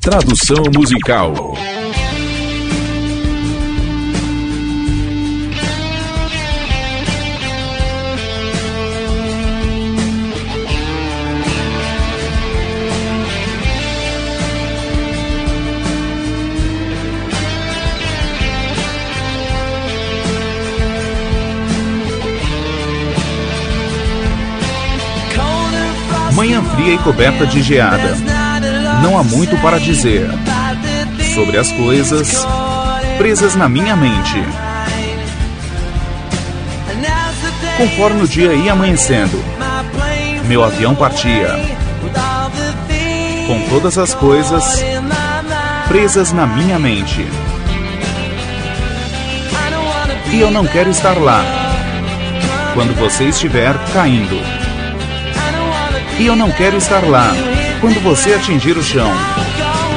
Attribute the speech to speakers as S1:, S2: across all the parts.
S1: Tradução musical. Manhã fria e coberta de geada. Não há muito para dizer sobre as coisas presas na minha mente. Conforme o dia ia amanhecendo, meu avião partia. Com todas as coisas presas na minha mente. E eu não quero estar lá quando você estiver caindo. E eu não quero estar lá quando você atingir o chão.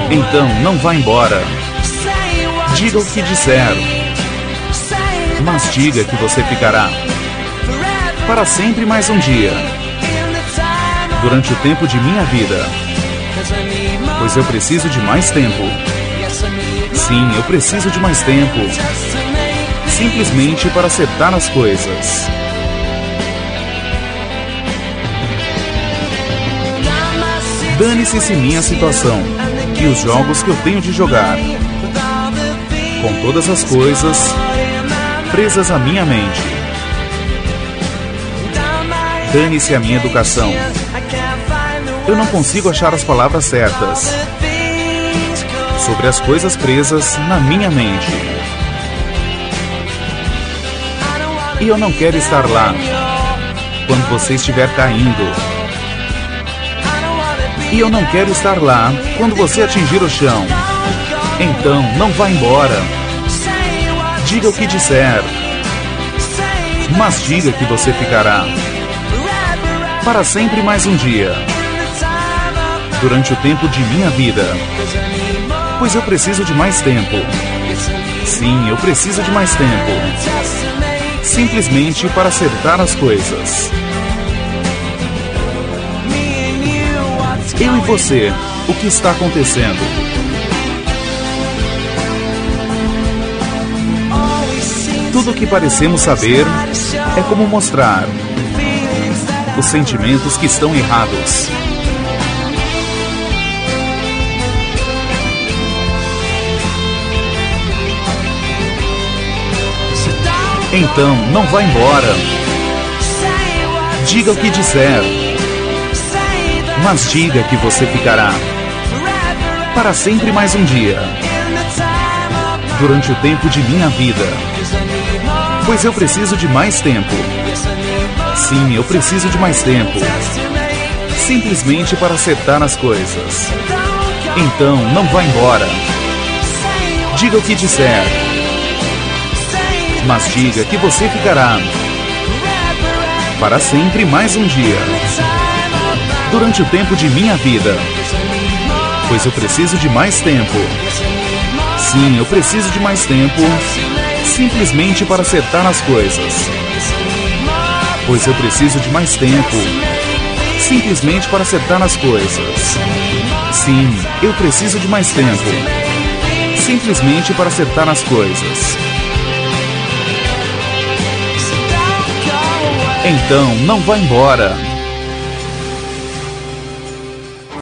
S1: Então não vá embora. Diga o que disser. Mas diga que você ficará para sempre mais um dia. Durante o tempo de minha vida. Pois eu preciso de mais tempo. Sim, eu preciso de mais tempo. Simplesmente para acertar as coisas. Dane-se se minha situação e os jogos que eu tenho de jogar. Com todas as coisas presas à minha mente. Dane-se a minha educação. Eu não consigo achar as palavras certas sobre as coisas presas na minha mente. E eu não quero estar lá quando você estiver caindo e eu não quero estar lá quando você atingir o chão. Então, não vá embora. Diga o que disser. Mas diga que você ficará para sempre mais um dia. Durante o tempo de minha vida. Pois eu preciso de mais tempo. Sim, eu preciso de mais tempo. Simplesmente para acertar as coisas. Eu e você, o que está acontecendo? Tudo o que parecemos saber é como mostrar os sentimentos que estão errados. Então, não vá embora. Diga o que disser mas diga que você ficará para sempre mais um dia, durante o tempo de minha vida, pois eu preciso de mais tempo. Sim, eu preciso de mais tempo, simplesmente para acertar as coisas. Então, não vá embora. Diga o que disser, mas diga que você ficará para sempre mais um dia durante o tempo de minha vida. Pois eu preciso de mais tempo. Sim, eu preciso de mais tempo. Simplesmente para acertar as coisas. Pois eu preciso de mais tempo. Simplesmente para acertar as coisas. Sim, eu preciso de mais tempo. Simplesmente para acertar as coisas. Então, não vá embora.